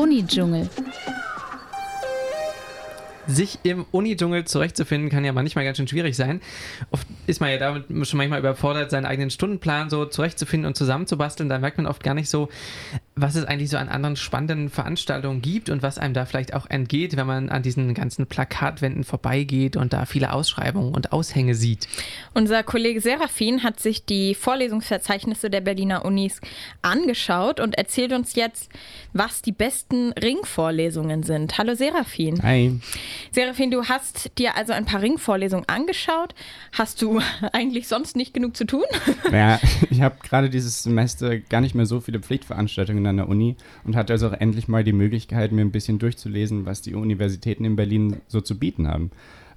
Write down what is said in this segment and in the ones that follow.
Uni-Dschungel. Sich im Uni-Dschungel zurechtzufinden, kann ja manchmal ganz schön schwierig sein. Oft ist man ja damit schon manchmal überfordert, seinen eigenen Stundenplan so zurechtzufinden und zusammenzubasteln. Da merkt man oft gar nicht so, was es eigentlich so an anderen spannenden Veranstaltungen gibt und was einem da vielleicht auch entgeht, wenn man an diesen ganzen Plakatwänden vorbeigeht und da viele Ausschreibungen und Aushänge sieht. Unser Kollege Serafin hat sich die Vorlesungsverzeichnisse der Berliner Unis angeschaut und erzählt uns jetzt, was die besten Ringvorlesungen sind. Hallo Serafin. Hi. Serafin, du hast dir also ein paar Ringvorlesungen angeschaut. Hast du eigentlich sonst nicht genug zu tun? Ja, ich habe gerade dieses Semester gar nicht mehr so viele Pflichtveranstaltungen an der Uni und hatte also auch endlich mal die Möglichkeit, mir ein bisschen durchzulesen, was die Universitäten in Berlin so zu bieten haben.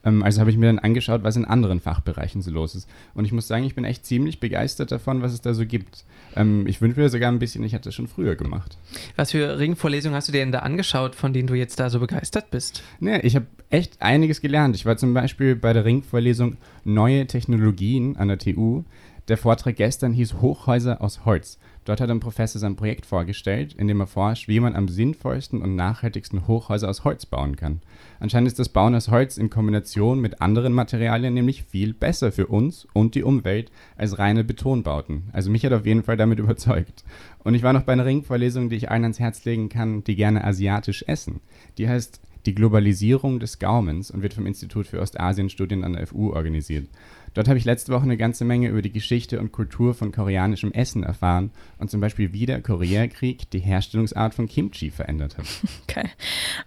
Ähm, also habe ich mir dann angeschaut, was in anderen Fachbereichen so los ist. Und ich muss sagen, ich bin echt ziemlich begeistert davon, was es da so gibt. Ähm, ich wünsche mir sogar ein bisschen, ich hätte das schon früher gemacht. Was für Ringvorlesungen hast du dir denn da angeschaut, von denen du jetzt da so begeistert bist? Nee, ich habe echt einiges gelernt. Ich war zum Beispiel bei der Ringvorlesung Neue Technologien an der TU. Der Vortrag gestern hieß Hochhäuser aus Holz. Dort hat ein Professor sein Projekt vorgestellt, in dem er forscht, wie man am sinnvollsten und nachhaltigsten Hochhäuser aus Holz bauen kann. Anscheinend ist das Bauen aus Holz in Kombination mit anderen Materialien nämlich viel besser für uns und die Umwelt als reine Betonbauten. Also mich hat auf jeden Fall damit überzeugt. Und ich war noch bei einer Ringvorlesung, die ich allen ans Herz legen kann, die gerne asiatisch essen. Die heißt die Globalisierung des Gaumens und wird vom Institut für Ostasienstudien an der FU organisiert. Dort habe ich letzte Woche eine ganze Menge über die Geschichte und Kultur von koreanischem Essen erfahren und zum Beispiel wie der Koreakrieg die Herstellungsart von Kimchi verändert hat. Okay.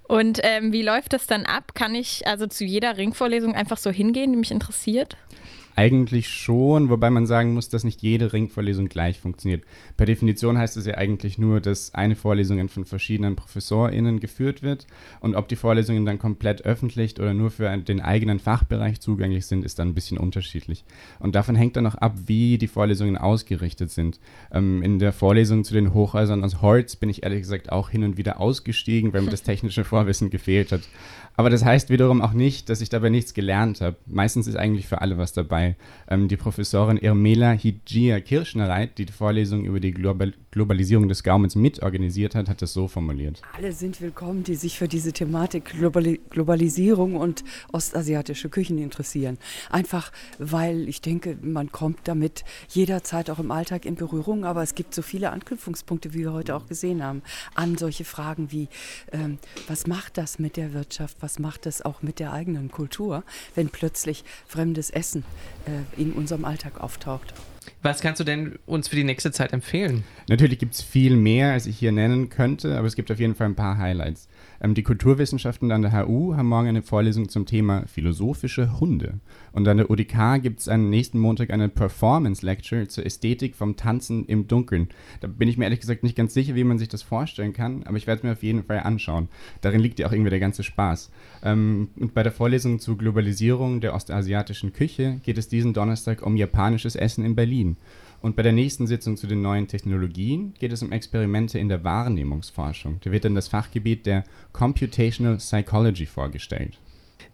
Und ähm, wie läuft das dann ab? Kann ich also zu jeder Ringvorlesung einfach so hingehen, die mich interessiert? Eigentlich schon, wobei man sagen muss, dass nicht jede Ringvorlesung gleich funktioniert. Per Definition heißt es ja eigentlich nur, dass eine Vorlesung von verschiedenen ProfessorInnen geführt wird und ob die Vorlesungen dann komplett öffentlich oder nur für den eigenen Fachbereich zugänglich sind, ist dann ein bisschen unterschiedlich. Und davon hängt dann auch ab, wie die Vorlesungen ausgerichtet sind. Ähm, in der Vorlesung zu den Hochhäusern aus Holz bin ich ehrlich gesagt auch hin und wieder ausgestiegen, weil mir das technische Vorwissen gefehlt hat. Aber das heißt wiederum auch nicht, dass ich dabei nichts gelernt habe. Meistens ist eigentlich für alle was dabei. Ähm, die Professorin Irmela Hijia Kirschnereit, die die Vorlesung über die Global Globalisierung des Gaumens mitorganisiert hat, hat das so formuliert. Alle sind willkommen, die sich für diese Thematik Globali Globalisierung und ostasiatische Küchen interessieren. Einfach, weil ich denke, man kommt damit jederzeit auch im Alltag in Berührung, aber es gibt so viele Anknüpfungspunkte, wie wir heute auch gesehen haben, an solche Fragen wie, ähm, was macht das mit der Wirtschaft, was macht das auch mit der eigenen Kultur, wenn plötzlich fremdes Essen in unserem Alltag auftaucht. Was kannst du denn uns für die nächste Zeit empfehlen? Natürlich gibt es viel mehr, als ich hier nennen könnte, aber es gibt auf jeden Fall ein paar Highlights. Ähm, die Kulturwissenschaften an der HU haben morgen eine Vorlesung zum Thema philosophische Hunde. Und an der UDK gibt es am nächsten Montag eine Performance Lecture zur Ästhetik vom Tanzen im Dunkeln. Da bin ich mir ehrlich gesagt nicht ganz sicher, wie man sich das vorstellen kann, aber ich werde es mir auf jeden Fall anschauen. Darin liegt ja auch irgendwie der ganze Spaß. Ähm, und bei der Vorlesung zur Globalisierung der ostasiatischen Küche geht es diesen Donnerstag um japanisches Essen in Berlin. Und bei der nächsten Sitzung zu den neuen Technologien geht es um Experimente in der Wahrnehmungsforschung. Da wird dann das Fachgebiet der Computational Psychology vorgestellt.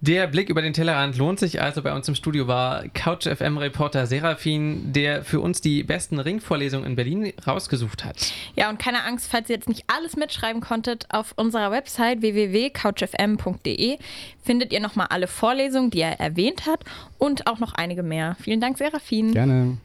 Der Blick über den Tellerrand lohnt sich also. Bei uns im Studio war Couch FM Reporter Serafin, der für uns die besten Ringvorlesungen in Berlin rausgesucht hat. Ja, und keine Angst, falls ihr jetzt nicht alles mitschreiben konntet, auf unserer Website www.couchfm.de findet ihr nochmal alle Vorlesungen, die er erwähnt hat und auch noch einige mehr. Vielen Dank, Serafin. Gerne.